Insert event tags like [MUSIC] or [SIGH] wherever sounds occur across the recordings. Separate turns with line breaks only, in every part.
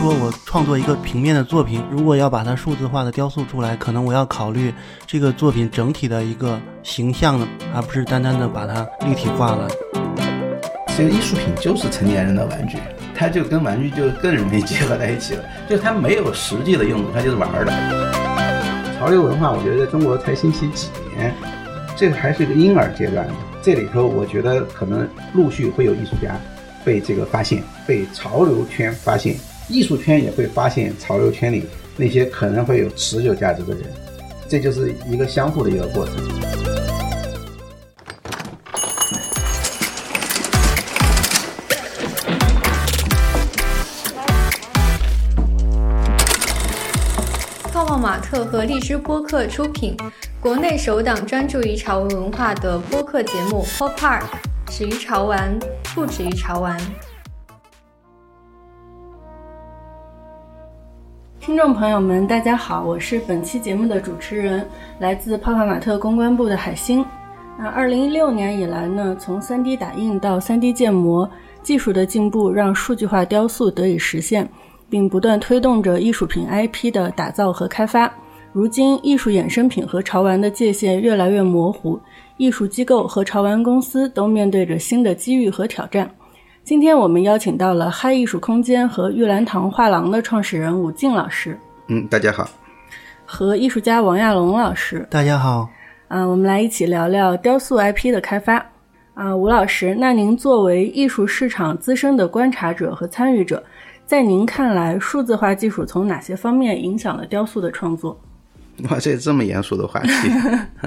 说我创作一个平面的作品，如果要把它数字化的雕塑出来，可能我要考虑这个作品整体的一个形象呢，而不是单单的把它立体化了。
其实艺术品就是成年人的玩具，它就跟玩具就更容易结合在一起了。[LAUGHS] 就它没有实际的用途，它就是玩的。潮流文化，我觉得在中国才兴起几年，这个还是一个婴儿阶段。这里头，我觉得可能陆续会有艺术家被这个发现，被潮流圈发现，艺术圈也会发现潮流圈里那些可能会有持久价值的人，这就是一个相互的一个过程。
泡泡玛特和荔枝播客出品，国内首档专注于潮文文化的播客节目《Pop Park》，始于潮玩，不止于潮玩。
听众朋友们，大家好，我是本期节目的主持人，来自泡泡玛特公关部的海星。那二零一六年以来呢，从 3D 打印到 3D 建模，技术的进步让数据化雕塑得以实现。并不断推动着艺术品 IP 的打造和开发。如今，艺术衍生品和潮玩的界限越来越模糊，艺术机构和潮玩公司都面对着新的机遇和挑战。今天我们邀请到了嗨艺术空间和玉兰堂画廊的创始人武静老师。
嗯，大家好。
和艺术家王亚龙老师。
大家好。
啊，我们来一起聊聊雕塑 IP 的开发。啊，吴老师，那您作为艺术市场资深的观察者和参与者。在您看来，数字化技术从哪些方面影响了雕塑的创作？[LAUGHS]
哇，这这么严肃的话题，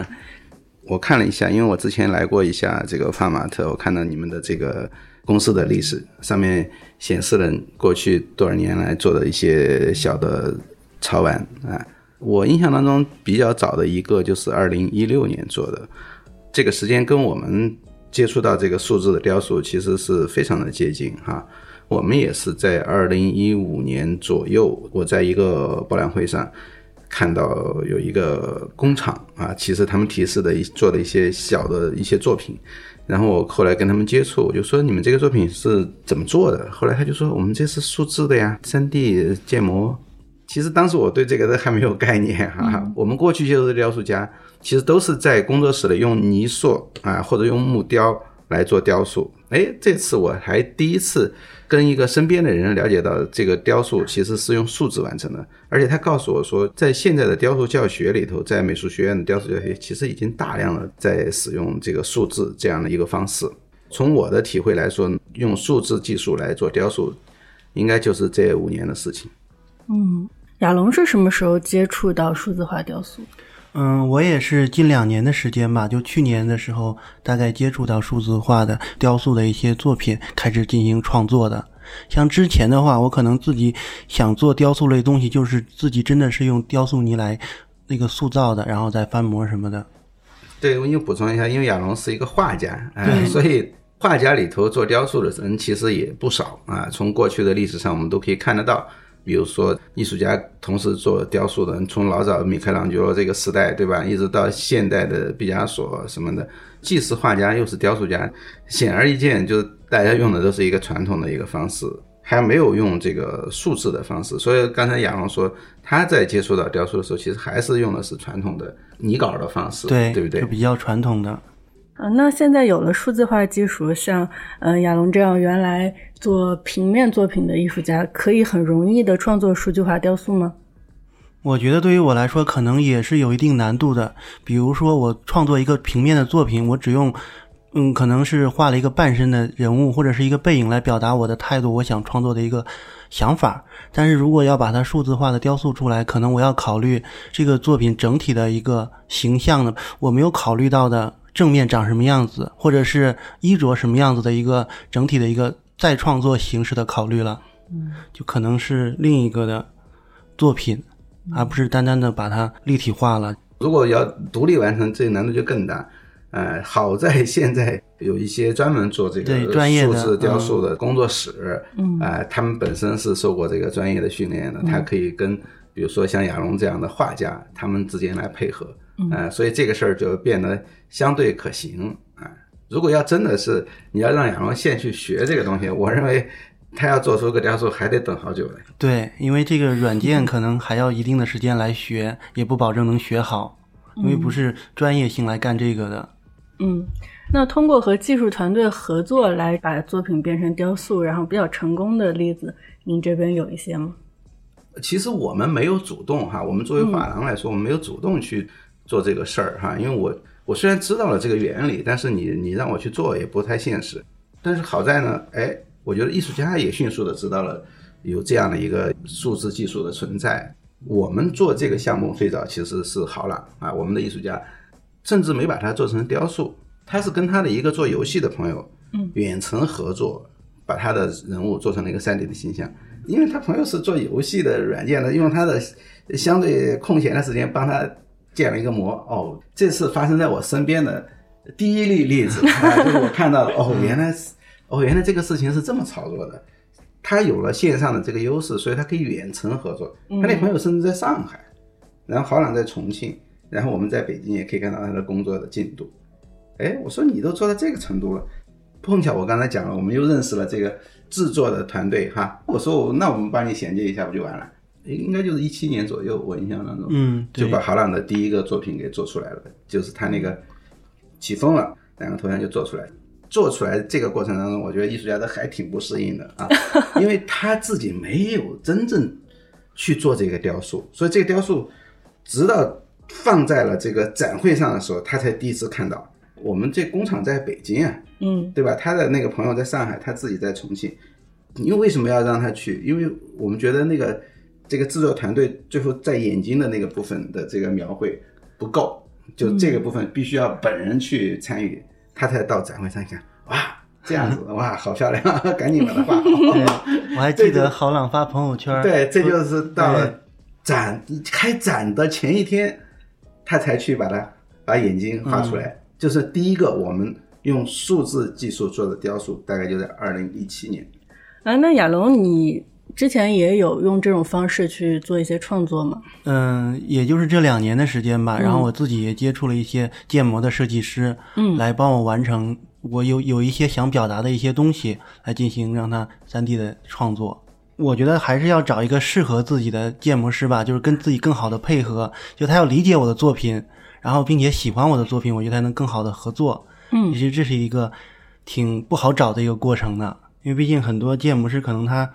[LAUGHS] 我看了一下，因为我之前来过一下这个帕马特，我看到你们的这个公司的历史，上面显示了过去多少年来做的一些小的潮玩啊。我印象当中比较早的一个就是二零一六年做的，这个时间跟我们接触到这个数字的雕塑其实是非常的接近哈。我们也是在二零一五年左右，我在一个博览会上看到有一个工厂啊，其实他们提示的一做的一些小的一些作品，然后我后来跟他们接触，我就说你们这个作品是怎么做的？后来他就说我们这是数字的呀，三 D 建模。其实当时我对这个都还没有概念哈，我们过去接触的雕塑家，其实都是在工作室里用泥塑啊或者用木雕来做雕塑。哎，这次我还第一次。跟一个身边的人了解到，这个雕塑其实是用数字完成的，而且他告诉我说，在现在的雕塑教学里头，在美术学院的雕塑教学，其实已经大量的在使用这个数字这样的一个方式。从我的体会来说，用数字技术来做雕塑，应该就是这五年的事情。
嗯，亚龙是什么时候接触到数字化雕塑？
嗯，我也是近两年的时间吧，就去年的时候，大概接触到数字化的雕塑的一些作品，开始进行创作的。像之前的话，我可能自己想做雕塑类东西，就是自己真的是用雕塑泥来那个塑造的，然后再翻模什么的。
对，我给你补充一下，因为亚龙是一个画家，哎，所以画家里头做雕塑的人其实也不少啊。从过去的历史上，我们都可以看得到。比如说，艺术家同时做雕塑的，从老早米开朗基罗这个时代，对吧？一直到现代的毕加索什么的，既是画家又是雕塑家，显而易见，就是大家用的都是一个传统的一个方式，还没有用这个数字的方式。所以刚才亚龙说，他在接触到雕塑的时候，其实还是用的是传统的泥稿的方式，
对
对不对？
就比较传统的。
啊，那现在有了数字化技术，像嗯亚龙这样原来做平面作品的艺术家，可以很容易的创作数据化雕塑吗？
我觉得对于我来说，可能也是有一定难度的。比如说，我创作一个平面的作品，我只用嗯，可能是画了一个半身的人物或者是一个背影来表达我的态度，我想创作的一个想法。但是如果要把它数字化的雕塑出来，可能我要考虑这个作品整体的一个形象的，我没有考虑到的。正面长什么样子，或者是衣着什么样子的一个整体的一个再创作形式的考虑了，嗯，就可能是另一个的作品，而不是单单的把它立体化了。
如果要独立完成，这难度就更大。呃，好在现在有一些专门做这个数字雕塑的工作室，嗯，啊，他们本身是受过这个专业的训练的，他可以跟比如说像亚龙这样的画家，他们之间来配合。嗯，所以这个事儿就变得相对可行啊。如果要真的是你要让亚龙现去学这个东西，我认为他要做出个雕塑还得等好久嘞。
对，因为这个软件可能还要一定的时间来学，也不保证能学好，因为不是专业性来干这个的。
嗯，那通过和技术团队合作来把作品变成雕塑，然后比较成功的例子，您这边有一些吗？
其实我们没有主动哈，我们作为画廊来说，我们没有主动去做这个事儿哈，因为我我虽然知道了这个原理，但是你你让我去做也不太现实。但是好在呢，哎，我觉得艺术家也迅速的知道了有这样的一个数字技术的存在。我们做这个项目最早其实是好了啊，我们的艺术家甚至没把它做成雕塑，他是跟他的一个做游戏的朋友，嗯，远程合作，把他的人物做成了一个 3D 的形象。因为他朋友是做游戏的软件的，用他的相对空闲的时间帮他建了一个模。哦，这是发生在我身边的第一例例子，[LAUGHS] 就是我看到了，哦，原来是，哦，原来这个事情是这么操作的。他有了线上的这个优势，所以他可以远程合作。他那朋友甚至在上海，然后豪朗在重庆，然后我们在北京也可以看到他的工作的进度。哎，我说你都做到这个程度了，碰巧我刚才讲了，我们又认识了这个。制作的团队哈，我说我那我们帮你衔接一下不就完了？应该就是一七年左右，我印象当中，
嗯，
就把哈朗的第一个作品给做出来了，就是他那个起风了，两个头像就做出来。做出来这个过程当中，我觉得艺术家都还挺不适应的啊，[LAUGHS] 因为他自己没有真正去做这个雕塑，所以这个雕塑直到放在了这个展会上的时候，他才第一次看到。我们这工厂在北京啊，
嗯，
对吧？他的那个朋友在上海，他自己在重庆。因为为什么要让他去？因为我们觉得那个这个制作团队最后在眼睛的那个部分的这个描绘不够，就这个部分必须要本人去参与，他才到展会上一看，哇，这样子，哇，好漂亮，[LAUGHS] 赶紧把它画好。
我还记得豪朗发朋友圈，
对，这就是到了展开展的前一天，他才去把它把眼睛画出来。就是第一个，我们用数字技术做的雕塑，大概就在二零一七年。
啊，那亚龙，你之前也有用这种方式去做一些创作吗？
嗯，也就是这两年的时间吧。然后我自己也接触了一些建模的设计师，
嗯，
来帮我完成我有有一些想表达的一些东西，来进行让它三 D 的创作。我觉得还是要找一个适合自己的建模师吧，就是跟自己更好的配合，就他要理解我的作品。然后，并且喜欢我的作品，我觉得才能更好的合作。
嗯，
其实这是一个挺不好找的一个过程的，因为毕竟很多建模师可能他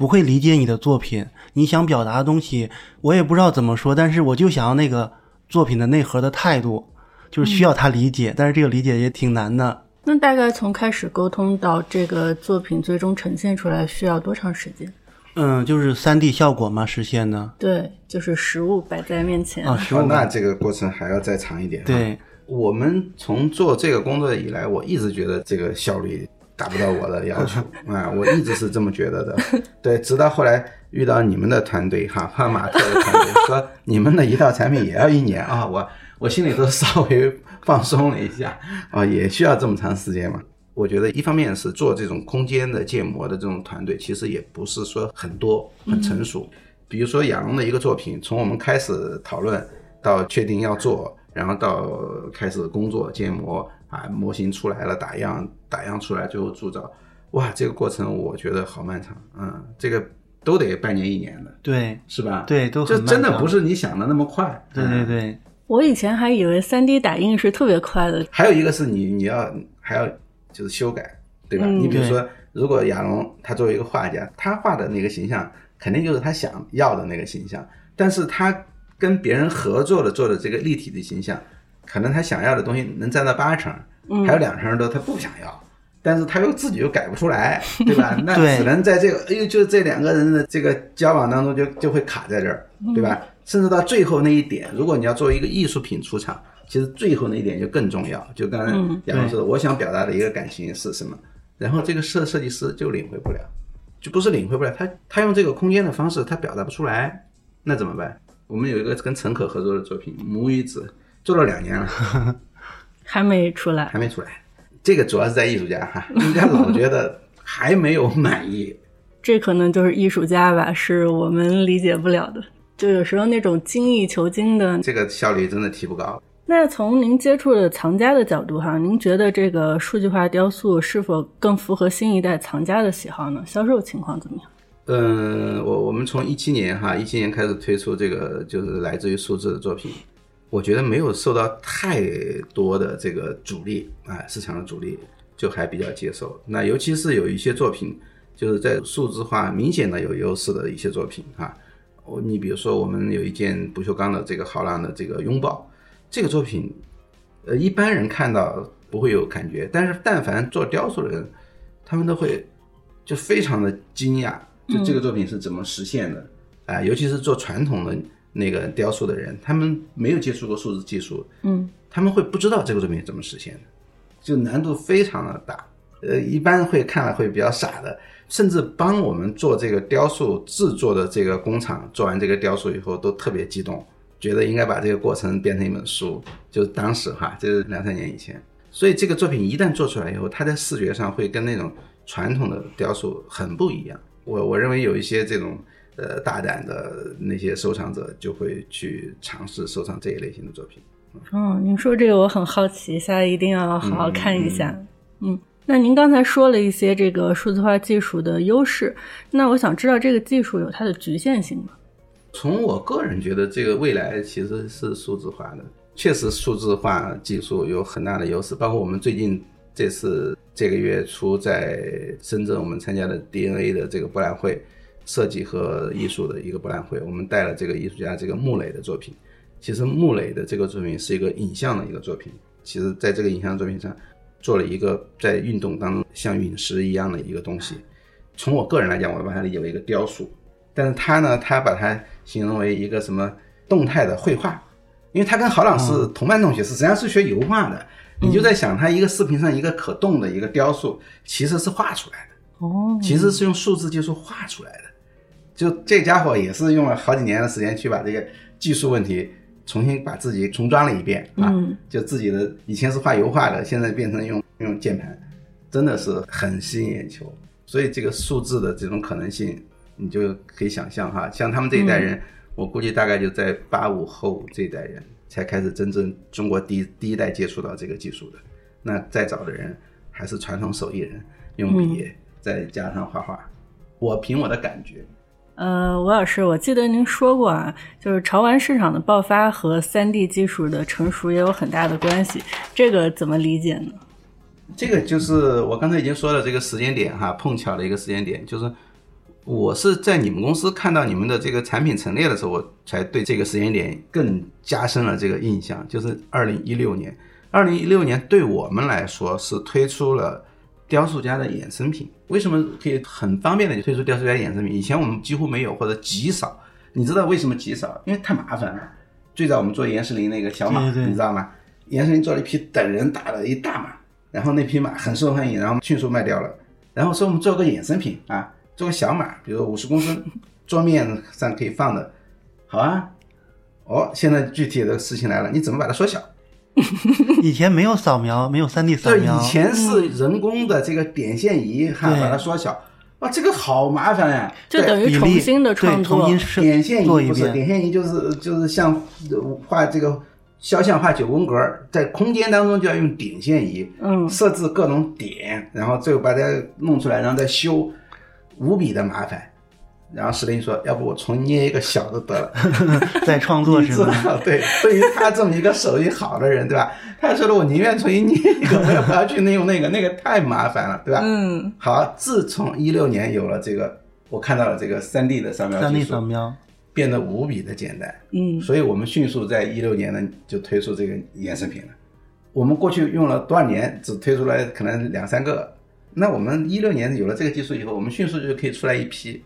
不会理解你的作品，你想表达的东西，我也不知道怎么说，但是我就想要那个作品的内核的态度，就是需要他理解，但是这个理解也挺难的。
那大概从开始沟通到这个作品最终呈现出来，需要多长时间？
嗯，就是三 D 效果嘛，实现的。
对，就是实物摆在面前
啊，实物。
那这个过程还要再长一点。
对，
我们从做这个工作以来，我一直觉得这个效率达不到我的要求啊，我一直是这么觉得的。对，直到后来遇到你们的团队哈，帕马特的团队说你们的一套产品也要一年啊，我我心里都稍微放松了一下啊，也需要这么长时间嘛。我觉得一方面是做这种空间的建模的这种团队，其实也不是说很多很成熟。比如说亚龙的一个作品，从我们开始讨论到确定要做，然后到开始工作建模啊，模型出来了，打样打样出来，最后铸造，哇，这个过程我觉得好漫长，嗯，这个都得半年一年的，
对，
是吧？
对，都
这真的不是你想的那么快。
对对对，
我以前还以为三 D 打印是特别快的。
还有一个是你你要还要。就是修改，对吧？你比如说，如果亚龙他作为一个画家，他画的那个形象肯定就是他想要的那个形象，但是他跟别人合作的做的这个立体的形象，可能他想要的东西能占到八成，还有两成多他不想要，但是他又自己又改不出来，[LAUGHS] 对吧？那只能在这个哎呦，就这两个人的这个交往当中就就会卡在这儿，对吧？甚至到最后那一点，如果你要作为一个艺术品出场。其实最后那一点就更重要，就刚才杨老师，我想表达的一个感情是什么，然后这个设设计师就领会不了，就不是领会不了，他他用这个空间的方式他表达不出来，那怎么办？我们有一个跟陈可合作的作品《母与子》，做了两年了，[LAUGHS]
还没出来，
还没出来。这个主要是在艺术家哈，艺术家老觉得还没有满意，[LAUGHS]
这可能就是艺术家吧，是我们理解不了的。就有时候那种精益求精的，
这个效率真的提不高。
那从您接触的藏家的角度哈，您觉得这个数据化雕塑是否更符合新一代藏家的喜好呢？销售情况怎么样？
嗯，我我们从一七年哈，一七年开始推出这个就是来自于数字的作品，我觉得没有受到太多的这个阻力啊，市场的阻力就还比较接受。那尤其是有一些作品，就是在数字化明显的有优势的一些作品啊，我你比如说我们有一件不锈钢的这个豪浪的这个拥抱，这个作品，呃，一般人看到不会有感觉，但是但凡做雕塑的人，他们都会就非常的惊讶。就这个作品是怎么实现的啊？尤其是做传统的那个雕塑的人，他们没有接触过数字技术，
嗯，
他们会不知道这个作品怎么实现的，就难度非常的大。呃，一般会看了会比较傻的，甚至帮我们做这个雕塑制作的这个工厂做完这个雕塑以后，都特别激动，觉得应该把这个过程变成一本书。就是当时哈，就是两三年以前，所以这个作品一旦做出来以后，它在视觉上会跟那种传统的雕塑很不一样。我我认为有一些这种呃大胆的那些收藏者就会去尝试收藏这一类型的作品。
嗯，您说这个我很好奇，下来一定要好好看一下。嗯，那您刚才说了一些这个数字化技术的优势，那我想知道这个技术有它的局限性吗？
从我个人觉得，这个未来其实是数字化的，确实数字化技术有很大的优势，包括我们最近。这次这个月初在深圳，我们参加的 DNA 的这个博览会，设计和艺术的一个博览会，我们带了这个艺术家这个穆磊的作品。其实穆磊的这个作品是一个影像的一个作品，其实在这个影像作品上做了一个在运动当中像陨石一样的一个东西。从我个人来讲，我把它理解为一个雕塑，但是他呢，他把它形容为一个什么动态的绘画，因为他跟郝老师同班同学，实际上是学油画的。你就在想，他一个视频上一个可动的一个雕塑，其实是画出来的，
哦，
其实是用数字技术画出来的。就这家伙也是用了好几年的时间去把这个技术问题重新把自己重装了一遍啊，就自己的以前是画油画的，现在变成用用键盘，真的是很吸引眼球。所以这个数字的这种可能性，你就可以想象哈，像他们这一代人，我估计大概就在八五后这一代人。才开始真正中国第一第一代接触到这个技术的，那再早的人还是传统手艺人，用笔再加上画画。我凭我的感觉，
呃，吴老师，我记得您说过啊，就是潮玩市场的爆发和三 D 技术的成熟也有很大的关系，这个怎么理解呢？
这个就是我刚才已经说了，这个时间点哈，碰巧的一个时间点，就是。我是在你们公司看到你们的这个产品陈列的时候，我才对这个时间点更加深了这个印象。就是二零一六年，二零一六年对我们来说是推出了雕塑家的衍生品。为什么可以很方便的就推出雕塑家衍生品？以前我们几乎没有或者极少。你知道为什么极少？因为太麻烦了。最早我们做严世林那个小马，你知道吗？严世林做了一匹等人大的一大马，然后那匹马很受欢迎，然后迅速卖掉了。然后说我们做个衍生品啊。做个小马，比如五十公分，桌面上可以放的，好啊。哦，现在具体的事情来了，你怎么把它缩小？[LAUGHS]
以前没有扫描，没有三 D 扫描。
以前是人工的这个点线仪哈，把它缩小。哇，这个好麻烦呀！
就等于重新的创
作。
点线仪不是点线仪，就是就是像画这个肖像画九宫格，在空间当中就要用点线仪，
嗯，
设置各种点，然后最后把它弄出来，然后再修。无比的麻烦，然后石林说：“要不我重捏一个小的得了。”
在创作是
吗？[LAUGHS] 对，对于他这么一个手艺好的人，对吧？他说了我宁愿重新捏一个，我也不要去用那个，那个太麻烦了，对吧？
嗯。
好，自从一六年有了这个，我看到了这个三 D 的扫描
技术，三 D 扫描
变得无比的简单。
嗯。
所以我们迅速在一六年呢就推出这个衍生品了。我们过去用了多少年，只推出来可能两三个。那我们一六年有了这个技术以后，我们迅速就可以出来一批。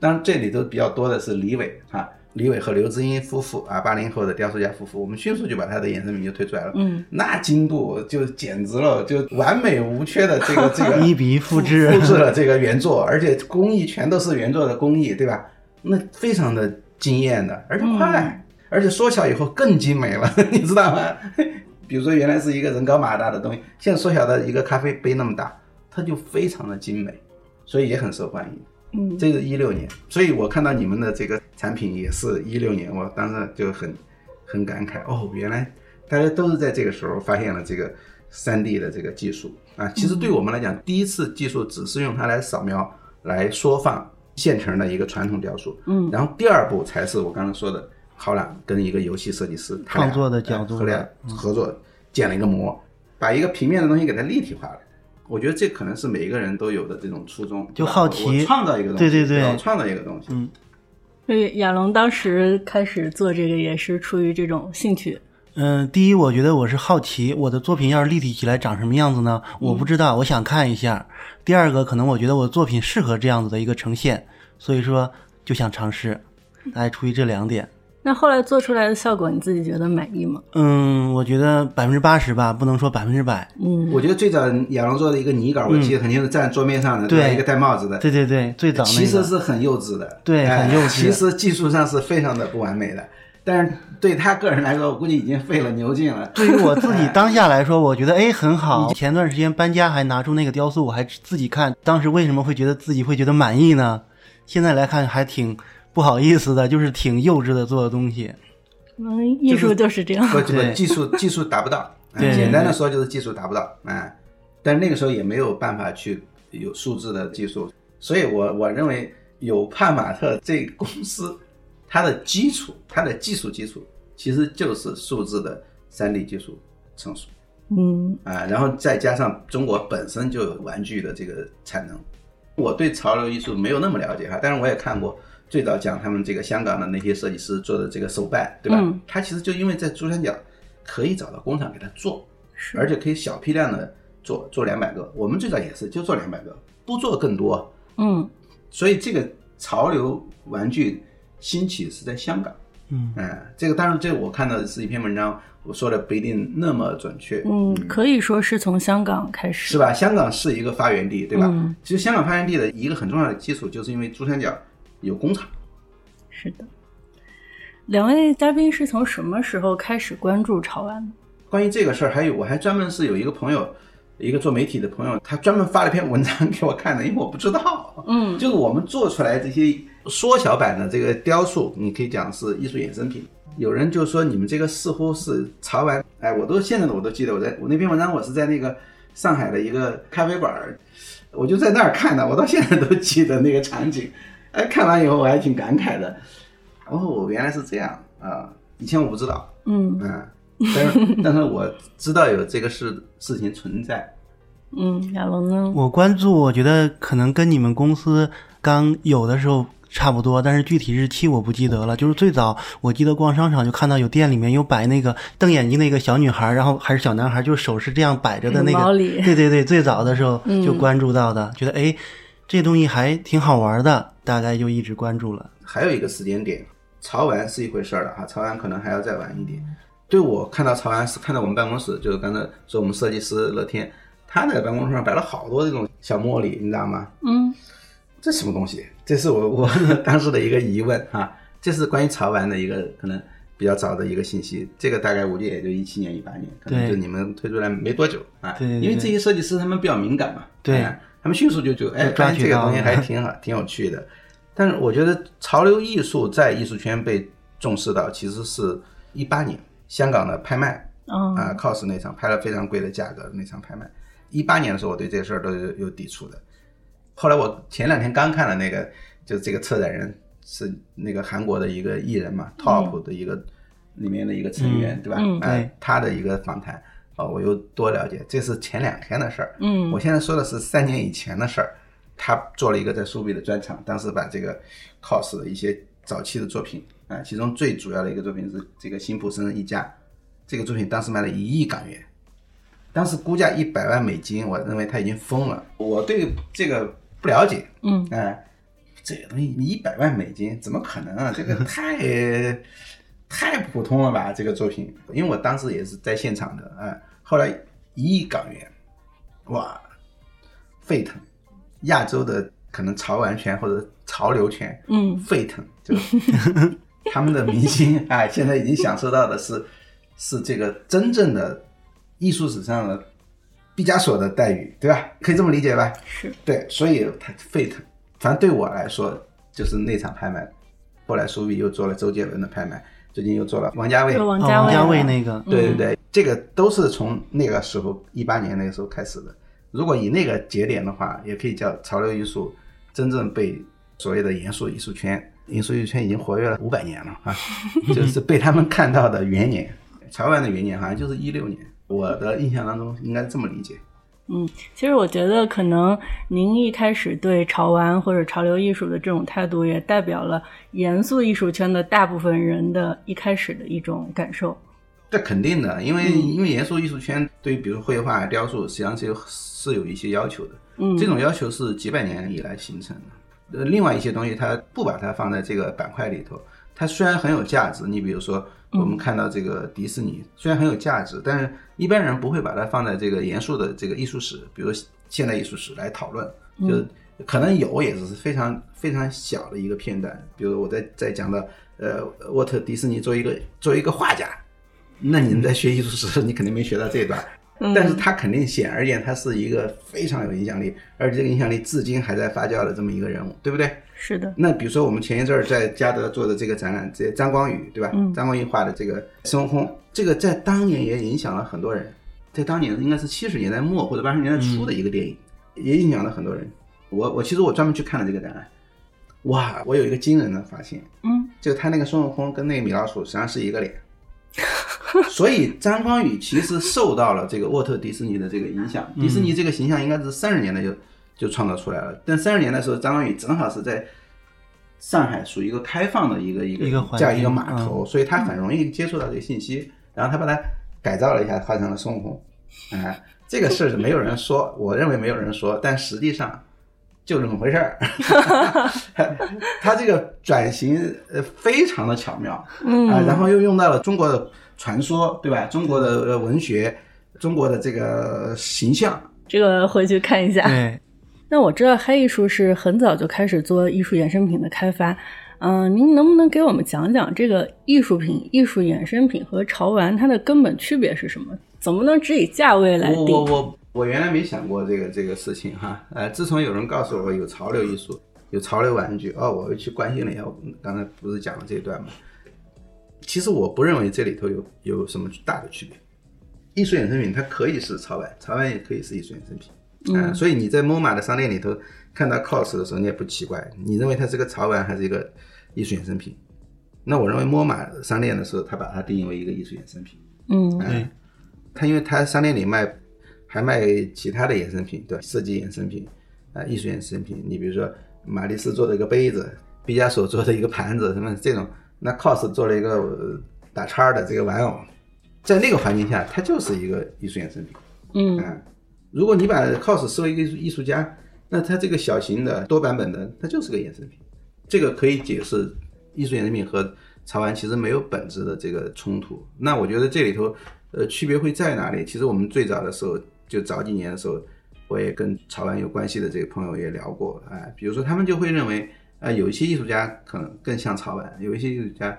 当然这里头比较多的是李伟啊，李伟和刘知音夫妇啊，八零后的雕塑家夫妇，我们迅速就把他的衍生品就推出来了。
嗯，
那精度就简直了，就完美无缺的这个 [LAUGHS] 这个
一比一复制
复制了这个原作，而且工艺全都是原作的工艺，对吧？那非常的惊艳的，而且快，而且缩小以后更精美了，[LAUGHS] 你知道吗？[LAUGHS] 比如说原来是一个人高马大的东西，现在缩小到一个咖啡杯那么大。它就非常的精美，所以也很受欢迎。
嗯，
这是一六年，所以我看到你们的这个产品也是一六年，我当时就很很感慨哦，原来大家都是在这个时候发现了这个三 D 的这个技术啊。其实对我们来讲，第一次技术只是用它来扫描、来缩放现成的一个传统雕塑，嗯，然后第二步才是我刚才说的，浩朗跟一个游戏设计师他俩
创作的角度
他俩合作建了一个模，把一个平面的东西给它立体化了。我觉得这可能是每一个人都有的这种初衷，
就好奇
创造一个东西，
对对对
创造一个东西，嗯，
所以亚龙当时开始做这个也是出于这种兴趣。
嗯，第一，我觉得我是好奇，我的作品要是立体起来长什么样子呢？我不知道，我想看一下。第二个，可能我觉得我的作品适合这样子的一个呈现，所以说就想尝试，大概出于这两点。
那后来做出来的效果，你自己觉得满意吗？
嗯，我觉得百分之八十吧，不能说百分之百。
嗯，
我觉得最早亚龙做的一个泥稿，我记得肯定是站在桌面上的，
对
一个戴帽子的，
对对对，最早那个
其实是很幼稚的，
对
哎
很幼稚
其实技术上是非常的不完美的，但是对他个人来说，我估计已经费了牛劲了。
对于我自己当下来说，我觉得哎很好。前段时间搬家还拿出那个雕塑，我还自己看，当时为什么会觉得自己会觉得满意呢？现在来看还挺不好意思的，就是挺幼稚的做的东西。
嗯，艺术就是这样。
不不，
对。
技术技术达不到，哎 [LAUGHS]
对。
简单的说就是技术达不到，哎，但那个时候也没有办法去有数字的技术，所以我我认为有帕玛特这公司，它的基础，它的技术基础其实就是数字的三 D 技术成熟。
嗯。
啊，然后再加上中国本身就有玩具的这个产能，我对潮流艺术没有那么了解哈，但是我也看过最早讲他们这个香港的那些设计师做的这个手办，对吧？
嗯
他其实就因为在珠三角可以找到工厂给他做，而且可以小批量的做，做两百个。我们最早也是就做两百个，不做更多。
嗯
所以这个潮流玩具兴起是在香港。
嗯，
哎，这个当然，这我看到的是一篇文章，我说的不一定那么准确。
嗯，可以说是从香港开始。
是吧？香港是一个发源地，对吧？
嗯
其实香港发源地的一个很重要的基础，就是因为珠三角有工厂。
是的。两位嘉宾是从什么时候开始关注潮玩的？
关于这个事儿，还有我还专门是有一个朋友，一个做媒体的朋友，他专门发了一篇文章给我看的，因为我不知道。
嗯 [LAUGHS]
就是我们做出来这些缩小版的这个雕塑，你可以讲是艺术衍生品。有人就说你们这个似乎是潮玩，哎，我都现在的我都记得，我在我那篇文章我是在那个上海的一个咖啡馆儿，我就在那儿看的，我到现在都记得那个场景。哎，看完以后我还挺感慨的。哦，原来是这样啊！以前我不知道，
嗯
嗯，但是 [LAUGHS] 但是我知道有这个事事情存在。
嗯，亚龙呢？
我关注，我觉得可能跟你们公司刚有的时候差不多，但是具体日期我不记得了。就是最早我记得逛商场就看到有店里面有摆那个瞪眼睛那个小女孩，然后还是小男孩，就是手是这样摆着的那个。对对对，最早的时候就关注到的，觉得哎，这东西还挺好玩的，大概就一直关注了。
还有一个时间点，潮玩是一回事儿了哈，潮玩可能还要再晚一点。对我看到潮玩是看到我们办公室，就是刚才说我们设计师乐天，他在办公室上摆了好多这种小茉莉，你知道吗？
嗯
这什么东西？这是我 [LAUGHS] 我当时的一个疑问哈。这是关于潮玩的一个可能比较早的一个信息，这个大概估计也就一七年、一八年，可能就你们推出来没多久啊。
对对对
因为这些设计师他们比较敏感嘛，
对
哎他们迅速就就哎发现这个东西 [LAUGHS] 还挺好、挺有趣的。但是我觉得潮流艺术在艺术圈被重视到，其实是一八年香港的拍卖
哦
啊、cos 那场拍了非常贵的价格那场拍卖。一八年的时候，我对这事儿都有有抵触的。后来我前两天刚看了那个，就是这个策展人是那个韩国的一个艺人嘛、t o p 的一个里面的一个成员，对吧？
嗯
哎
对
他的一个访谈，哦，我又多了解，这是前两天的事儿。
嗯
我现在说的是三年以前的事儿。他做了一个在苏比的专场，当时把这个 cos 的一些早期的作品啊、其中最主要的一个作品是这个辛普森一家，这个作品当时卖了一亿港元，当时估价一百万美金，我认为他已经疯了。我对这个不了解，
嗯
哎，这个东西一百万美金怎么可能啊？这个太太普通了吧？这个作品，因为我当时也是在现场的，哎，后来一亿港元，哇，沸腾，亚洲的可能潮玩圈或者潮流圈，
嗯
沸腾，就他们的明星啊，现在已经享受到的是 [LAUGHS] 是这个真正的艺术史上的毕加索的待遇，对吧？可以这么理解吧？
是
对，所以它沸腾。反正对我来说，就是那场拍卖。后来苏比又做了周杰伦的拍卖，最近又做了王家卫，
哦
有王家卫
王家卫那个，
对对对，这个都是从那个时候一八年那个时候开始的。如果以那个节点的话，也可以叫潮流艺术真正被所谓的严肃艺术圈，严肃艺术圈已经活跃了五百年了啊，[LAUGHS] 就是被他们看到的元年。潮玩的元年好像就是一六年，我的印象当中应该这么理解。
嗯，其实我觉得可能您一开始对潮玩或者潮流艺术的这种态度，也代表了严肃艺术圈的大部分人的一开始的一种感受。
这肯定的，因为因为严肃艺术圈对于比如绘画、雕塑，实际上是有是有一些要求的。
嗯，
这种要求是几百年以来形成的。呃，另外一些东西，它不把它放在这个板块里头，它虽然很有价值。你比如说，我们看到这个迪士尼，虽然很有价值，但是一般人不会把它放在这个严肃的这个艺术史，比如现代艺术史来讨论。就可能有，也只是非常非常小的一个片段。比如我在在讲到，呃，沃特迪士尼作为一个作为一个画家。那你们在学艺术史，你肯定没学到这一段，但是他肯定显而易见，他是一个非常有影响力，而且这个影响力至今还在发酵的这么一个人物，对不对？
是的。
那比如说我们前一阵儿在嘉德做的这个展览，这张光宇，对吧？张光宇画的这个孙悟空，这个在当年也影响了很多人，在当年应该是七十年代末或者八十年代初的一个电影，也影响了很多人。我我其实我专门去看了这个展览，哇，我有一个惊人的发现，
嗯，
就他那个孙悟空跟那个米老鼠实际上是一个脸。[LAUGHS] 所以张光宇其实受到了这个沃特迪士尼的这个影响，迪士尼这个形象应该是三十年代就就创造出来了。但三十年代的时候，张光宇正好是在上海属于一个开放的一个一个这样一个码头，所以他很容易接触到这个信息。然后他把它改造了一下，画成了孙悟空。哎，这个事儿是没有人说，我认为没有人说，但实际上就这么回事儿。[LAUGHS] 他这个转型呃非常的巧妙，
嗯
啊，然后又用到了中国的。传说对吧？中国的文学，中国的这个形象，
这个回去看一下。
对，
那我知道黑艺术是很早就开始做艺术衍生品的开发。嗯，您能不能给我们讲讲这个艺术品、艺术衍生品和潮玩它的根本区别是什么？总不能只以价位来定。
我我我原来没想过这个这个事情哈。呃，自从有人告诉我有潮流艺术，有潮流玩具，哦，我又去关心了一下。我刚才不是讲了这一段吗？其实我不认为这里头有有什么大的区别。艺术衍生品它可以是潮玩，潮玩也可以是艺术衍生品。
嗯，
所以你在 MoMA 的商店里头看到 COS 的时候，你也不奇怪。你认为它是个潮玩还是一个艺术衍生品？那我认为 MoMA 商店的时候，它把它定义为一个艺术衍生品。
嗯，
对。
它因为它商店里卖还卖其他的衍生品，对吧？设计衍生品啊，艺术衍生品。你比如说马蒂斯做的一个杯子，毕加索做的一个盘子，什么这种。那 cos 做了一个打叉的这个玩偶，在那个环境下，它就是一个艺术衍生品。
嗯，
如果你把 cos 视为一个艺术家，那它这个小型的多版本的，它就是个衍生品。这个可以解释艺术衍生品和潮玩其实没有本质的这个冲突。那我觉得这里头，呃，区别会在哪里？其实我们最早的时候，就早几年的时候，我也跟潮玩有关系的这个朋友也聊过，哎，比如说他们就会认为。啊，有一些艺术家可能更像潮玩，有一些艺术家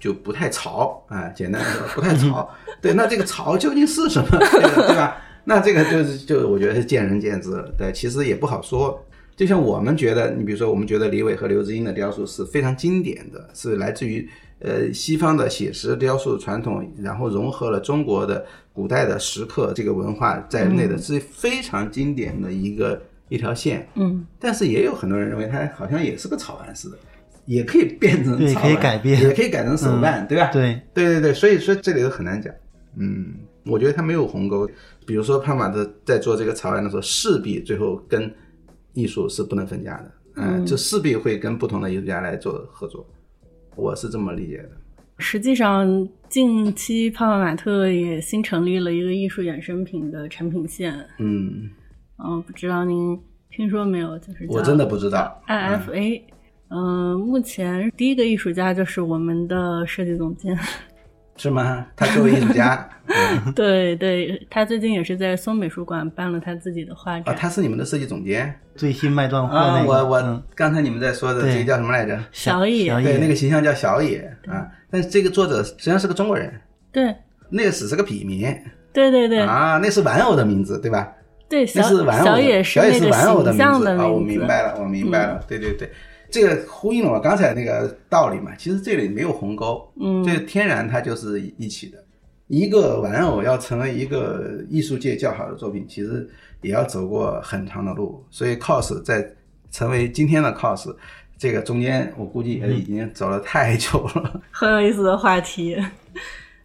就不太潮啊。简单的说，不太潮。[LAUGHS] 对，那这个潮究竟是什么，[LAUGHS] 对吧？那这个就是就我觉得是见仁见智了。对，其实也不好说。就像我们觉得，你比如说，我们觉得李伟和刘志英的雕塑是非常经典的，是来自于呃西方的写实雕塑传统，然后融合了中国的古代的石刻这个文化在内的，是非常经典的一个。一条线，
嗯，
但是也有很多人认为它好像也是个草案似的，也可以变成
对，可以改变，
也可以改成手办，对吧？
对，
对对对，所以说这里头很难讲。嗯，我觉得它没有鸿沟。比如说帕马特在做这个草案的时候，势必最后跟艺术是不能分家的，嗯，就势必会跟不同的艺术家来做合作。我是这么理解的。
实际上，近期帕帕玛特也新成立了一个艺术衍生品的产品线，
嗯。
嗯，不知道您听说没有？就是
我真的不知道。
IFA，嗯，目前第一个艺术家就是我们的设计总监，
是吗？他作为艺术家，[LAUGHS]
对对，他最近也是在松美术馆办了他自己的画展。
啊他是你们的设计总监，
最新卖断货
那个。我我刚才你们在说的这个叫什么来着？
小野，
对，那个形象叫小野啊。但是这个作者实际上是个中国人，
对，
那个只是个笔名，
对对对，
啊，那是玩偶的名字，对吧？
对，
那是玩偶
的，
小野是玩偶的名字
啊！
我明白了，我明白了。对对对，这个呼应了我刚才那个道理嘛。其实这里没有鸿沟，
嗯，
这天然它就是一起的。一个玩偶要成为一个艺术界较好的作品，其实也要走过很长的路。所以 cos 在成为今天的 cos，这个中间我估计也已经走了太久了。
很有意思的话题。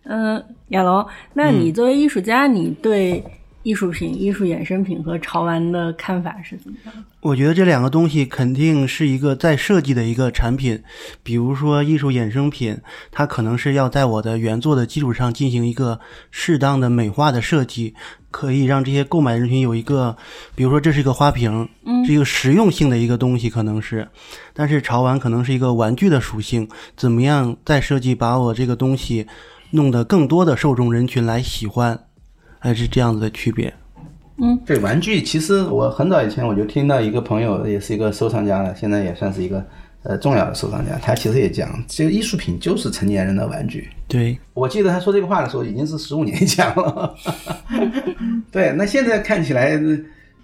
嗯，亚龙，那你作为艺术家，你对艺术品、艺术衍生品和潮玩的看法是怎么样？
我觉得这两个东西肯定是一个在设计的一个产品，比如说艺术衍生品，它可能是要在我的原作的基础上进行一个适当的美化的设计，可以让这些购买人群有一个，比如说这是一个花瓶，
嗯
是一个实用性的一个东西，可能是，但是潮玩可能是一个玩具的属性，怎么样再设计把我这个东西弄得更多的受众人群来喜欢，还是这样子的区别。
嗯对玩具，其实我很早以前我就听到一个朋友，也是一个收藏家了，现在也算是一个呃重要的收藏家，他其实也讲，这个艺术品就是成年人的玩具。
对，
我记得他说这个话的时候，已经是十五年前了。[LAUGHS] 对，那现在看起来，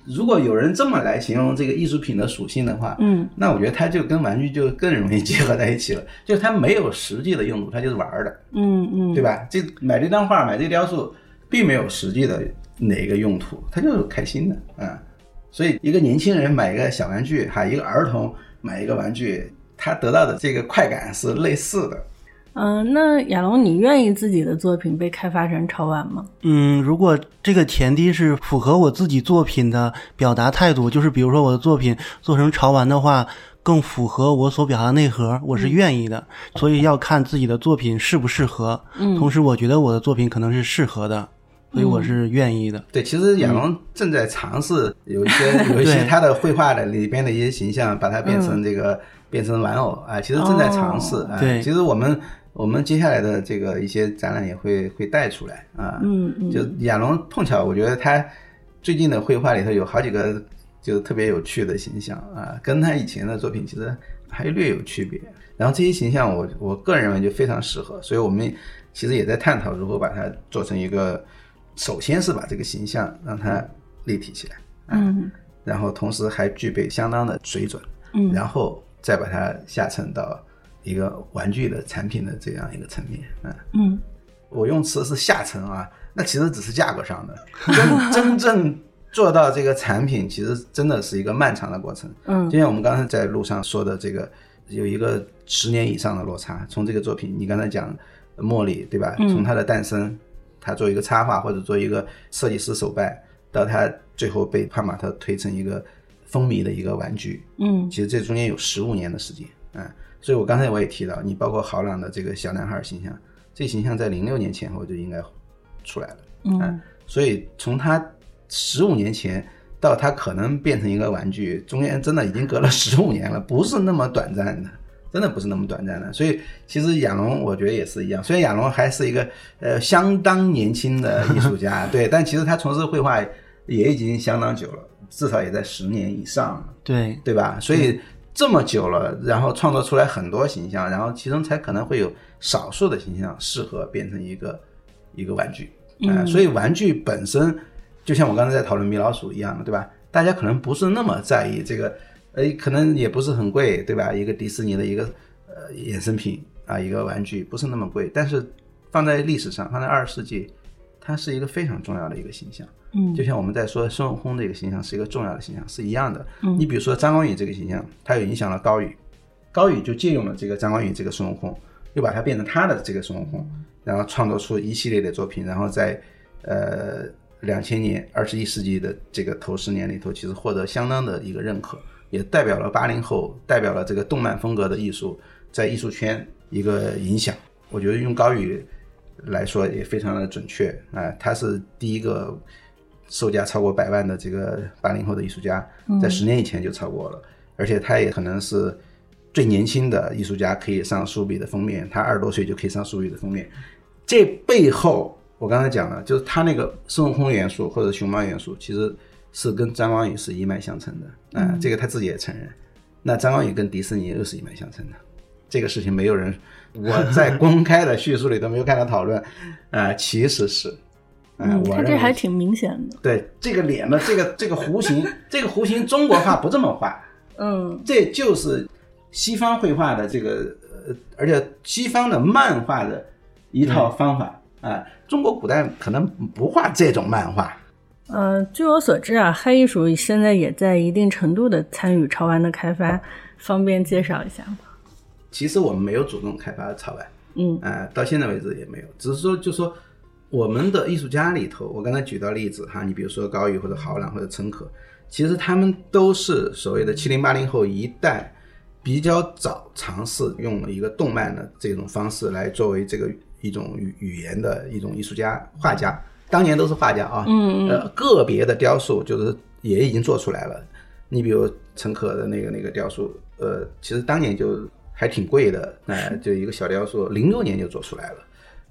如果有人这么来形容这个艺术品的属性的话，
嗯，
那我觉得它就跟玩具就更容易结合在一起了。就是它没有实际的用途，它就是玩儿的，
嗯嗯，
对吧？这买这张画，买这雕塑，并没有实际的哪个用途，他就是开心的啊、所以，一个年轻人买一个小玩具，哈，一个儿童买一个玩具，他得到的这个快感是类似的。
嗯、那亚龙，你愿意自己的作品被开发成潮玩吗？
嗯，如果这个前提是符合我自己作品的表达态度，就是比如说我的作品做成潮玩的话，更符合我所表达的内核，我是愿意的。所以要看自己的作品适不适合。
嗯
同时我觉得我的作品可能是适合的，所以我是愿意的。
对，其实亚龙正在尝试有一些 [LAUGHS] 有一些他的绘画的里边的一些形象，把它变成这个、变成玩偶啊，其实正在尝试啊。
对
其实我们我们接下来的这个一些展览也会会带出来啊。
嗯嗯
就亚龙碰巧，我觉得他最近的绘画里头有好几个就特别有趣的形象啊，跟他以前的作品其实还略有区别。然后这些形象我，我个人认为就非常适合，所以我们其实也在探讨如何把它做成一个，首先是把这个形象让它立体起来，
嗯
然后同时还具备相当的水准，
嗯
然后再把它下沉到一个玩具的产品的这样一个层面，嗯。
嗯
我用词是下沉啊，那其实只是价格上的，真 [LAUGHS] 真正做到这个产品，其实真的是一个漫长的过程。
嗯
就像我们刚才在路上说的，这个有一个十年以上的落差。从这个作品，你刚才讲茉莉对吧？从它的诞生，它做一个插画或者做一个设计师手办，到他最后被帕玛特推成一个风靡的一个玩具，
嗯。
其实这中间有十五年的时间，嗯，所以我刚才我也提到，你包括豪朗的这个小男孩形象，这形象在零六年前后就应该出来了，
嗯
所以从他十五年前到他可能变成一个玩具，中间真的已经隔了十五年了，不是那么短暂的，真的不是那么短暂的。所以其实亚龙我觉得也是一样，虽然亚龙还是一个呃相当年轻的艺术家，[LAUGHS] 对，但其实他从事绘画也已经相当久了，至少也在十年以上了。
对，
对吧？所以这么久了，然后创作出来很多形象，然后其中才可能会有少数的形象适合变成一个一个玩具啊、所以玩具本身就像我刚才在讨论米老鼠一样的，对吧？大家可能不是那么在意这个，呃，可能也不是很贵，对吧？一个迪士尼的一个呃衍生品啊，一个玩具不是那么贵，但是放在历史上，放在二十世纪，它是一个非常重要的一个形象。
嗯
就像我们在说孙悟空这个形象是一个重要的形象是一样的。嗯你比如说张光宇这个形象，他又影响了高宇，高宇就借用了这个张光宇这个孙悟空，又把它变成他的这个孙悟空，然后创作出一系列的作品，然后在呃两千年二十一世纪的这个头十年里头，其实获得相当的一个认可，也代表了八零后，代表了这个动漫风格的艺术在艺术圈一个影响。我觉得用高宇来说也非常的准确啊、他是第一个售价超过百万的这个八零后的艺术家，在十年以前就超过了，而且他也可能是最年轻的艺术家可以上书比的封面，他二十多岁就可以上书比的封面。这背后，我刚才讲了，就是他那个孙悟空元素或者熊猫元素，其实是跟张光宇是一脉相承的啊、这个他自己也承认。那张光宇跟迪士尼又是一脉相承的，这个事情没有人我在 [LAUGHS] 公开的叙述里都没有看到讨论，啊、其实是，啊、
嗯，
我认为
还挺明显的。
对这个脸的这个这个弧形，这个弧形中国画不这么画，[LAUGHS]
嗯
这就是西方绘画的这个呃，而且西方的漫画的一套方法啊、中国古代可能不画这种漫画。
呃，据我所知啊，黑艺术现在也在一定程度的参与潮玩的开发，方便介绍一下吗？
其实我们没有主动开发潮玩，
嗯
呃、到现在为止也没有，只是说就说我们的艺术家里头，我刚才举到例子哈，你比如说高宇或者豪朗或者陈可，其实他们都是所谓的七零八零后一代比较早尝试用了一个动漫的这种方式来作为这个一种语语言的一种艺术家画家，当年都是画家啊，呃，个别的雕塑就是也已经做出来了。你比如陈可的那个那个雕塑，呃，其实当年就还挺贵的，哎、就一个小雕塑，零六年就做出来了，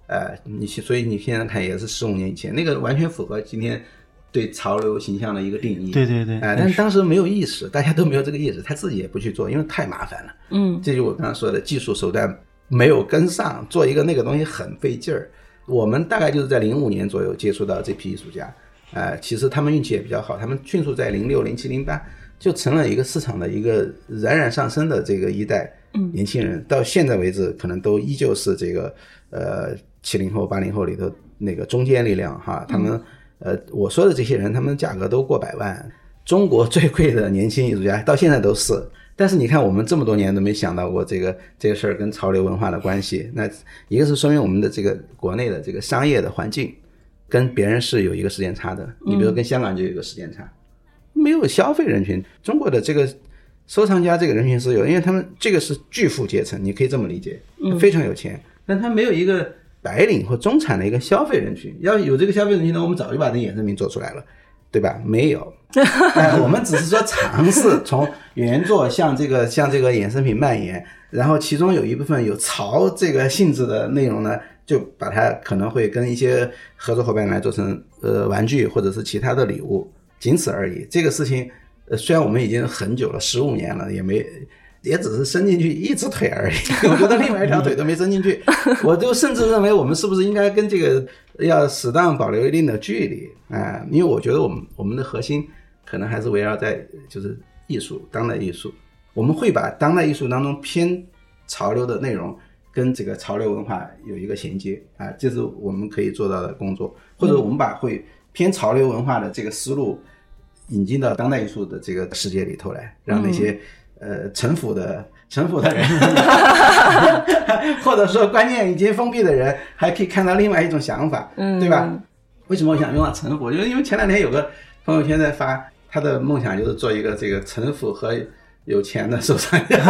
呃，你所以你现在看也是十五年以前，那个完全符合今天对潮流形象的一个定义。
对对对
哎、但是当时没有意识，大家都没有这个意识，他自己也不去做，因为太麻烦了。
嗯
这就我刚才说的技术手段没有跟上，做一个那个东西很费劲儿。我们大概就是在零五年左右接触到这批艺术家，呃，其实他们运气也比较好，他们迅速在零六、零七、零八就成了一个市场的一个冉冉上升的这个一代年轻人，到现在为止可能都依旧是这个呃七零后、八零后里头那个中坚力量哈，他们呃我说的这些人，他们价格都过百万，中国最贵的年轻艺术家到现在都是。但是你看，我们这么多年都没想到过这个这个事儿跟潮流文化的关系。那一个是说明我们的这个国内的这个商业的环境跟别人是有一个时间差的。你比如跟香港就有一个时间差，没有消费人群。中国的这个收藏家这个人群是有，因为他们这个是巨富阶层，你可以这么理解，非常有钱，但他没有一个白领或中产的一个消费人群。要有这个消费人群呢，我们早就把这衍生品做出来了。对吧？没有，[LAUGHS] 哎，我们只是说尝试从原作向这个 [LAUGHS] 向这个衍生品蔓延，然后其中有一部分有潮这个性质的内容呢，就把它可能会跟一些合作伙伴来做成呃玩具或者是其他的礼物，仅此而已。这个事情，呃，虽然我们已经很久了，十五年了，也没。也只是伸进去一只腿而已，[LAUGHS] 我觉得另外一条腿都没伸进去。我就甚至认为，我们是不是应该跟这个要适当保留一定的距离啊、因为我觉得我们我们的核心可能还是围绕在就是艺术，当代艺术。我们会把当代艺术当中偏潮流的内容跟这个潮流文化有一个衔接啊，这是我们可以做到的工作，或者我们把会偏潮流文化的这个思路引进到当代艺术的这个世界里头来，让那些、呃城府的城府的人，[LAUGHS] 或者说观念已经封闭的人，还可以看到另外一种想法，
嗯
对吧？为什么我想用到城府？就是因为前两天有个朋友圈在发，他的梦想就是做一个这个城府和有钱的收藏家。[LAUGHS]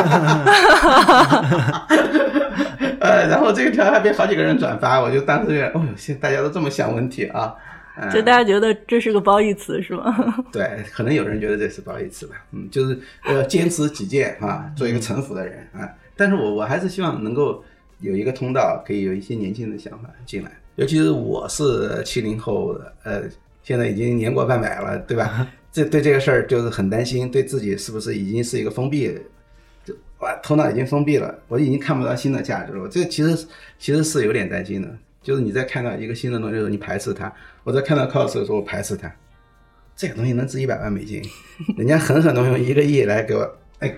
呃，然后这个条还被好几个人转发，我就当时觉得，哦，现在大家都这么想问题啊。嗯
就大家觉得这是个褒义词是吗？[LAUGHS]
对，可能有人觉得这是褒义词吧，嗯，就是呃坚持己见啊，做一个臣服的人啊。但是我我还是希望能够有一个通道，可以有一些年轻的想法进来，尤其是我是七零后的，呃，现在已经年过半百了，对吧？[LAUGHS] 这对这个事儿就是很担心，对自己是不是已经是一个封闭，就哇头脑已经封闭了，我已经看不到新的价值了。这其实其实是有点担心的，就是你在看到一个新的东西的时候，你排斥它；我在看到 cos 的时候，我排斥它。这个东西能值一百万美金，人家狠狠的用一个亿来给我，哎，[LAUGHS]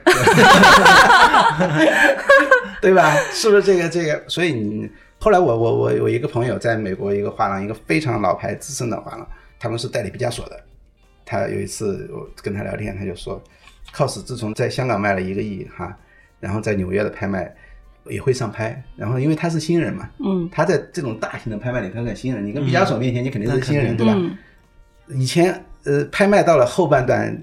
对吧？是不是这个这个？所以你后来我我我有一个朋友在美国一个画廊，一个非常老牌资深的画廊，他们是代理毕加索的。他有一次我跟他聊天，他就说，cos 自从在香港卖了一个亿哈，然后在纽约的拍卖也会上拍，然后因为他是新人嘛，
嗯
他在这种大型的拍卖里他是新人，你跟毕加索面前你肯定是新人，
嗯
对吧？
嗯
以前呃拍卖到了后半段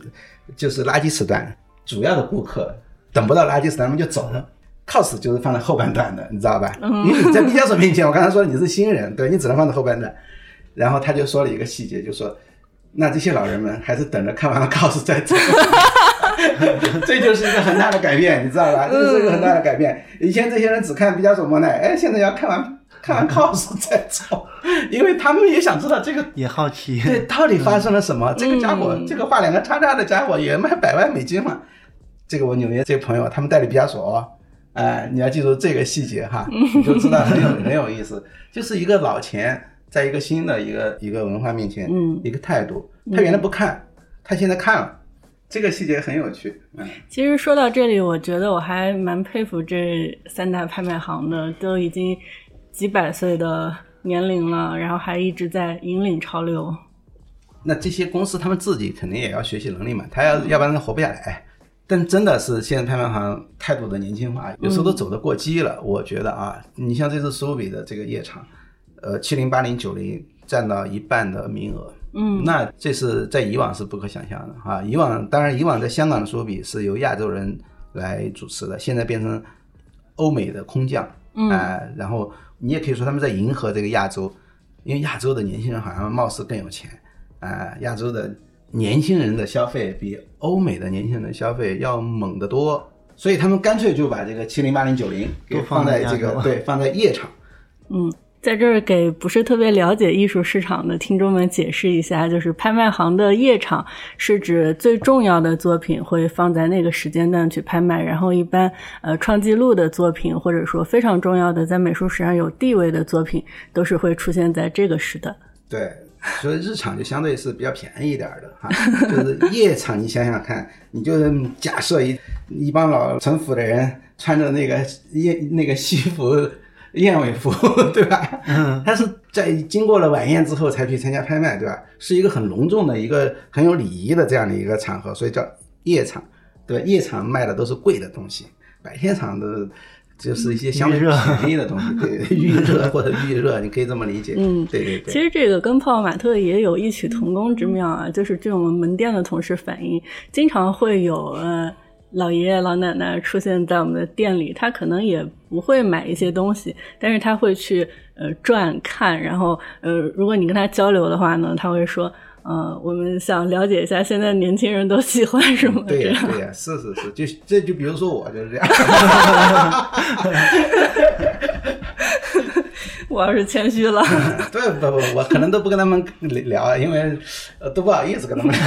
就是垃圾时段，主要的顾客等不到垃圾时段，他们就走了。cos 就是放在后半段的，你知道吧？因为你在毕加索面前，我刚才说你是新人，对你只能放在后半段。然后他就说了一个细节，就说那这些老人们还是等着看完了 cos 再走。[LAUGHS] 这就是一个很大的改变，你知道吧？这是一个很大的改变。以前这些人只看毕加索、莫奈，哎，现在要看完 [LAUGHS] 看完 cos 再走，因为他们也想知道这个
也好奇。
对，到底发生了什么？这个家伙，
嗯
这个画两个叉叉的家伙也卖百万美金了。这个我纽约这个朋友，他们代理毕加索哦，哎、你要记住这个细节哈，你就知道很有很有意思。就是一个老钱，在一个新的一个一个文化面前，
嗯
一个态度。他原来不看，他现在看了，这个细节很有趣。嗯，
其实说到这里，我觉得我还蛮佩服这三大拍卖行的，都已经几百岁的年龄了，然后还一直在引领潮流。
那这些公司他们自己肯定也要学习能力嘛，他要要不然活不下来。但真的是现在拍卖行态度的年轻化，有时候都走得过激了。我觉得啊，你像这次苏富比的这个夜场，呃，七零、八零、九零占到一半的名额，
嗯，
那这是在以往是不可想象的啊。以往当然以往在香港的苏富比是由亚洲人来主持的，现在变成欧美的空降，
嗯，
哎，然后你也可以说他们在迎合这个亚洲，因为亚洲的年轻人好像貌似更有钱，啊，亚洲的。年轻人的消费比欧美的年轻人的消费要猛得多，所以他们干脆就把这个七零八零九零给放在这个对放在夜场。
嗯，在这儿给不是特别了解艺术市场的听众们解释一下，就是拍卖行的夜场是指最重要的作品会放在那个时间段去拍卖，然后一般呃创纪录的作品或者说非常重要的在美术史上有地位的作品都是会出现在这个时段。
对。所以日场就相对是比较便宜一点的哈，就是夜场，你想想看，你就假设一一帮老城府的人穿着那个夜那个西服燕尾服，[LAUGHS] 对吧？嗯，他是在经过了晚宴之后才去参加拍卖，对吧？是一个很隆重的一个很有礼仪的这样的一个场合，所以叫夜场，对吧？夜场卖的都是贵的东西，白天场的。就是一些相对便宜的东西，对预热或者预热，你可以这么理解。
嗯，
对对对。
其实这个跟泡泡玛特也有异曲同工之妙啊，就是据我们门店的同事反映，经常会有呃老爷爷老奶奶出现在我们的店里，他可能也不会买一些东西，但是他会去呃转看，然后呃如果你跟他交流的话呢，他会说。嗯，我们想了解一下现在年轻人都喜欢什么？
对呀，对呀，是是是，就这就比如说我就是这样。
我要是谦虚了。[LAUGHS]
对，不不，我可能都不跟他们聊，因为呃都不好意思跟他们聊。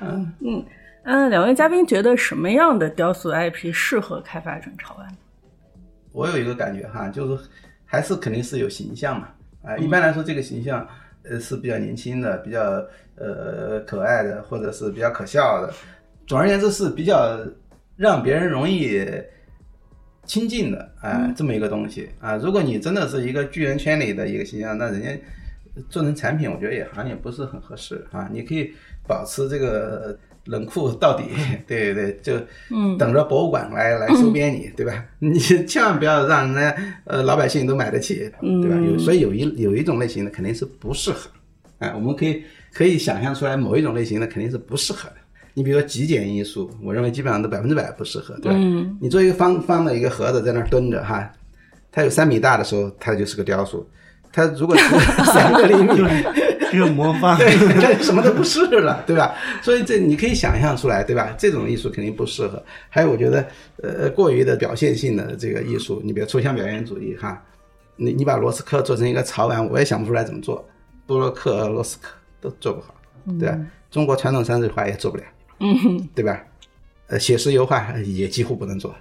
[LAUGHS]
嗯嗯嗯，两位嘉宾觉得什么样的雕塑 IP 适合开发成潮玩？
我有一个感觉哈，就是还是肯定是有形象嘛。啊，一般来说这个形象。呃，是比较年轻的，比较呃可爱的，或者是比较可笑的。总而言之，是比较让别人容易亲近的啊，这么一个东西啊。如果你真的是一个巨人圈里的一个形象，那人家做成产品，我觉得也好像也不是很合适啊。你可以保持这个。冷酷到底，[LAUGHS] 对对对，就等着博物馆来来收编你，对吧？[LAUGHS] 你千万不要让人家呃老百姓都买得起，对吧？有所以有一有一种类型的肯定是不适合，哎，我们可以可以想象出来某一种类型的肯定是不适合的。你比如说极简艺术，我认为基本上都百分之百不适合，对吧？你做一个方方的一个盒子在那儿蹲着哈，它有三米大的时候，它就是个雕塑；它如果是 [LAUGHS] 三个厘米。
一个模范，
对，[LAUGHS] 这什么都不是了，对吧？所以这你可以想象出来，对吧？这种艺术肯定不适合。还有，我觉得，呃，过于的表现性的这个艺术，你比如抽象表现主义，哈，你你把罗斯科做成一个潮玩，我也想不出来怎么做。布洛克、罗斯科都做不好，对吧？中国传统山水画也做不了，
嗯，
对吧？呃，写实油画也几乎不能做，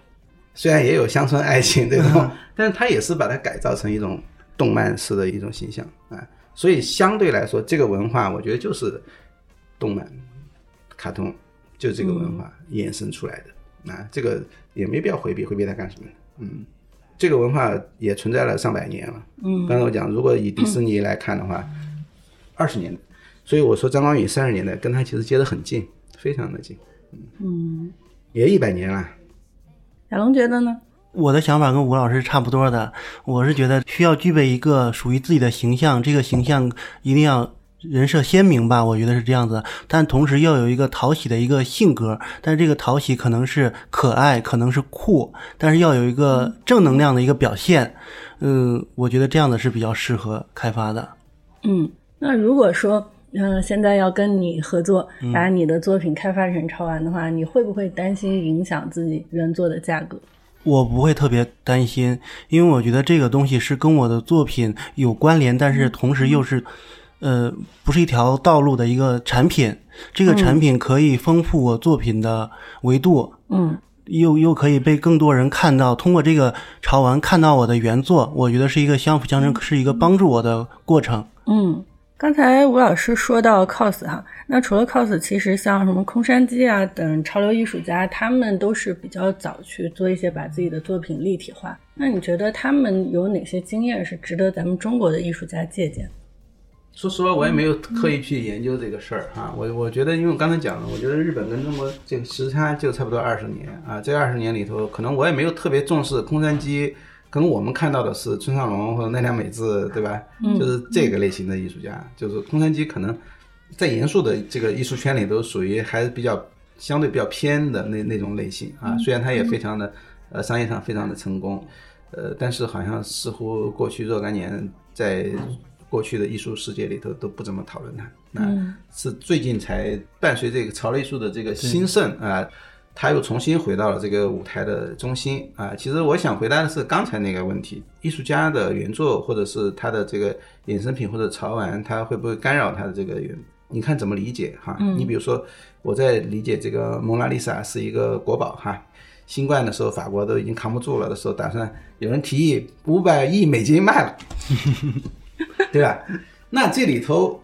虽然也有乡村爱情这种，但是它也是把它改造成一种动漫式的一种形象啊。所以相对来说，这个文化我觉得就是动漫、卡通，就这个文化衍生出来的啊，这个也没必要回避，回避它干什么？嗯，这个文化也存在了上百年了。嗯，刚才我讲，如果以迪士尼来看的话，二十年，所以我说张光宇三十年代跟他其实接得很近，非常的近。
嗯，
也一百年了。
小龙觉得呢？
我的想法跟吴老师差不多的，我是觉得需要具备一个属于自己的形象，这个形象一定要人设鲜明吧，我觉得是这样子。但同时要有一个讨喜的一个性格，但这个讨喜可能是可爱，可能是酷，但是要有一个正能量的一个表现。嗯，我觉得这样的是比较适合开发的。
嗯，那如果说嗯现在要跟你合作，把你的作品开发成潮玩的话，你会不会担心影响自己原作的价格？
我不会特别担心，因为我觉得这个东西是跟我的作品有关联，但是同时又是，呃，不是一条道路的一个产品。这个产品可以丰富我作品的维
度，嗯，
又又可以被更多人看到。通过这个潮玩看到我的原作，我觉得是一个相辅相成，是一个帮助我的过程。
嗯。刚才吴老师说到 cos 哈，那除了 cos，其实像什么空山鸡啊等潮流艺术家，他们都是比较早去做一些把自己的作品立体化。那你觉得他们有哪些经验是值得咱们中国的艺术家借鉴？
说实话，我也没有刻意去研究这个事儿啊。我我觉得，因为我刚才讲了，我觉得日本跟中国这个时差就差不多二十年啊。这二十年里头，可能我也没有特别重视空山鸡。跟我们看到的是村上隆或者奈良美智，对吧？就是这个类型的艺术家，就是空山鸡，可能在严肃的这个艺术圈里都属于还是比较相对比较偏的那那种类型啊。虽然他也非常的呃商业上非常的成功，呃，但是好像似乎过去若干年在过去的艺术世界里头都不怎么讨论他，那是最近才伴随这个潮流艺术的这个兴盛啊。他又重新回到了这个舞台的中心啊！其实我想回答的是刚才那个问题：艺术家的原作，或者是他的这个衍生品或者潮玩，他会不会干扰他的这个原？你看怎么理解哈？你比如说，我在理解这个蒙娜丽莎是一个国宝哈。新冠的时候，法国都已经扛不住了的时候，打算有人提议五百亿美金卖了，[LAUGHS] 对吧？那这里头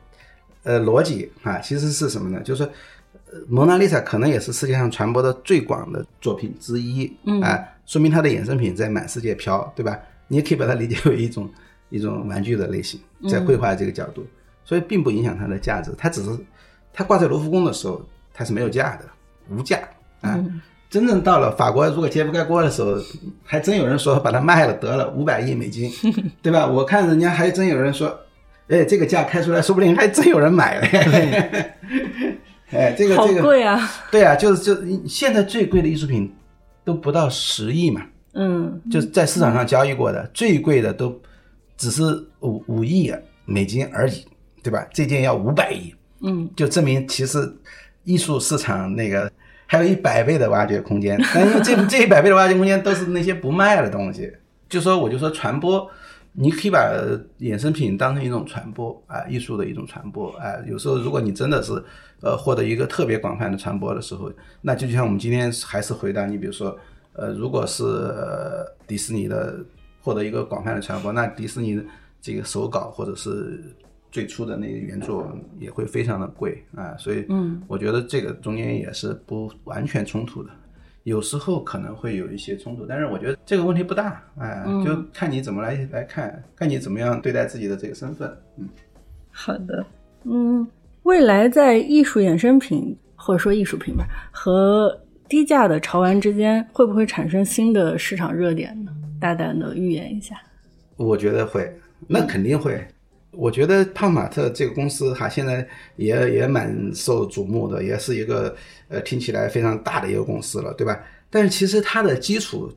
呃逻辑啊，其实是什么呢？就是说。蒙娜丽莎可能也是世界上传播的最广的作品之一，嗯，哎，说明它的衍生品在满世界飘，对吧？你也可以把它理解为一种 [LAUGHS] 一种玩具的类型，在绘画这个角度，所以并不影响它的价值。它只是它挂在卢浮宫的时候，它是没有价的，无价啊。真正到了法国，如果揭不开锅的时候，还真有人说把它卖了得了五百亿美金，[LAUGHS] 对吧？我看人家还真有人说，哎，这个价开出来，说不定还真有人买了。[LAUGHS] [LAUGHS] 哎，这个这个
贵啊！[LAUGHS]
对啊，就是就现在最贵的艺术品都不到十亿嘛。
嗯，
就是在市场上交易过的最贵的都只是五五亿美金而已，对吧？这件要五百亿。
嗯，
就证明其实艺术市场那个还有一百倍的挖掘空间。但是这这一百倍的挖掘空间都是那些不卖的东西。就说我就说传播。你可以把衍生品当成一种传播啊，艺术的一种传播啊。有时候，如果你真的是呃获得一个特别广泛的传播的时候，那就像我们今天还是回答你，比如说呃，如果是迪士尼的获得一个广泛的传播，那迪士尼这个手稿或者是最初的那个原作也会非常的贵啊。所以，
嗯，
我觉得这个中间也是不完全冲突的。有时候可能会有一些冲突，但是我觉得这个问题不大，哎，就看你怎么来来看，看你怎么样对待自己的这个身份。嗯，
好的，嗯，未来在艺术衍生品或者说艺术品吧和低价的潮玩之间，会不会产生新的市场热点呢？大胆的预言一下。
我觉得会，那肯定会。我觉得帕玛特这个公司哈，现在也也蛮受瞩目的，也是一个呃听起来非常大的一个公司了，对吧？但是其实它的基础，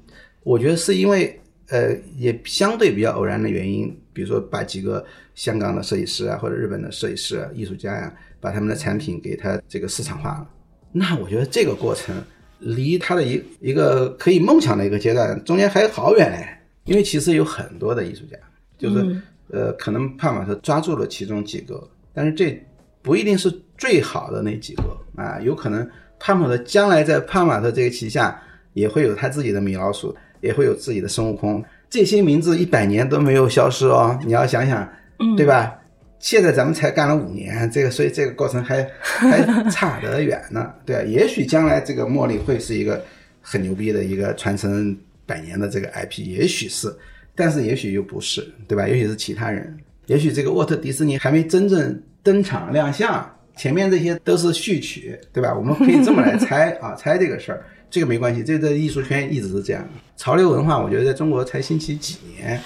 我觉得是因为呃也相对比较偶然的原因，比如说把几个香港的设计师啊，或者日本的设计师、啊、艺术家呀，把他们的产品给他这个市场化了。那我觉得这个过程离他的一一个可以梦想的一个阶段中间还有好远嘞，因为其实有很多的艺术家就是。呃，可能帕玛特抓住了其中几个，但是这不一定是最好的那几个啊。有可能帕玛特将来在帕玛特这个旗下也会有他自己的米老鼠，也会有自己的孙悟空。这些名字一百年都没有消失哦。你要想想，对吧？现在咱们才干了五年，这个所以这个过程还 [LAUGHS] 还差得远呢。对，也许将来这个茉莉会是一个很牛逼的一个传承百年的这个 IP，也许是。但是也许又不是，对吧？也许是其他人，也许这个沃特迪士尼还没真正登场亮相，前面这些都是序曲，对吧？我们可以这么来猜 [LAUGHS] 啊，猜这个事儿，这个没关系，这个艺术圈一直是这样。潮流文化，我觉得在中国才兴起几年，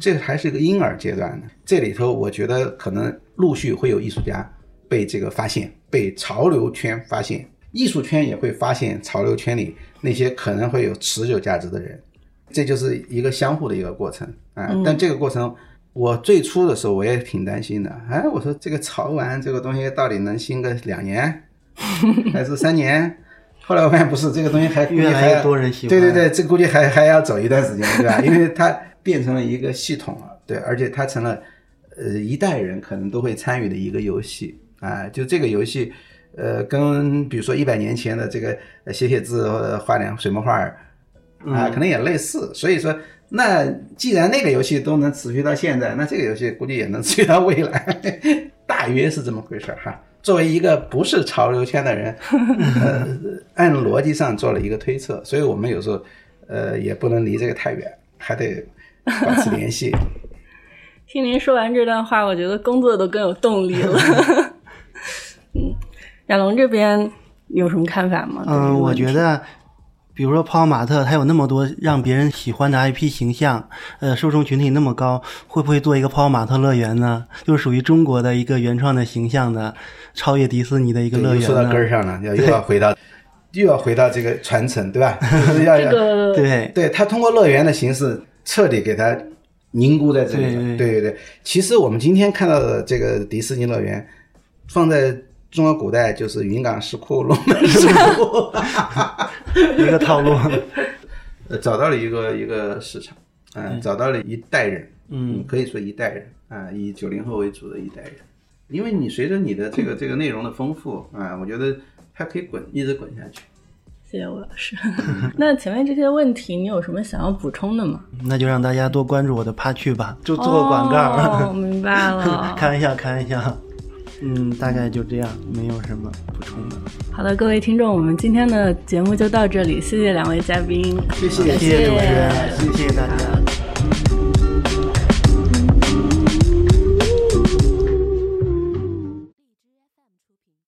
这还是一个婴儿阶段呢。这里头，我觉得可能陆续会有艺术家被这个发现，被潮流圈发现，艺术圈也会发现潮流圈里那些可能会有持久价值的人。这就是一个相互的一个过程啊，但这个过程，我最初的时候我也挺担心的。哎，我说这个潮玩这个东西到底能兴个两年 [LAUGHS] 还是三年？后来我发现不是，这个东西还
越来越多人喜欢。
对对对，这估计还还要走一段时间，对吧？[LAUGHS] 因为它变成了一个系统了，对，而且它成了呃一代人可能都会参与的一个游戏啊。就这个游戏，呃，跟比如说一百年前的这个写写字或者画点水墨画。啊，可能也类似。所以说，那既然那个游戏都能持续到现在，那这个游戏估计也能持续到未来，[LAUGHS] 大约是这么回事儿哈。作为一个不是潮流圈的人，[LAUGHS] 呃，按逻辑上做了一个推测，所以我们有时候呃也不能离这个太远，还得保持联系。[LAUGHS]
听您说完这段话，我觉得工作都更有动力了。嗯，亚龙这边有什么看法吗？
嗯，我觉得，比如说泡泡玛特，它有那么多让别人喜欢的 IP 形象，呃，受众群体那么高，会不会做一个泡泡玛特乐园呢？就是属于中国的一个原创的形象的，超越迪士尼的一个乐园。
说到根儿上了，要 [LAUGHS] 又要回到，又要回到这个传承，对吧？[LAUGHS] 要要
对
对，他通过乐园的形式彻底给它。凝固在这里，对对对。其实我们今天看到的这个迪士尼乐园，放在中国古代就是云冈石窟、龙门石窟，
一个套路。[LAUGHS]
呃，找到了一个一个市场，嗯，找到了一代人，嗯，可以说一代人啊，以九零后为主的一代人。因为你随着你的这个这个内容的丰富啊，我觉得它可以滚，一直滚下去。
谢谢吴老师。[LAUGHS] 那前面这些问题，你有什么想要补充的吗？
那就让大家多关注我的趴趣吧，就做个广
告。哦，明白了。
开玩笑，开玩笑。嗯，大概就这样，没有什么补充的。
好的，各位听众，我们今天的节目就到这里，谢谢两位嘉宾，
谢谢，
谢谢主持人，谢谢大家。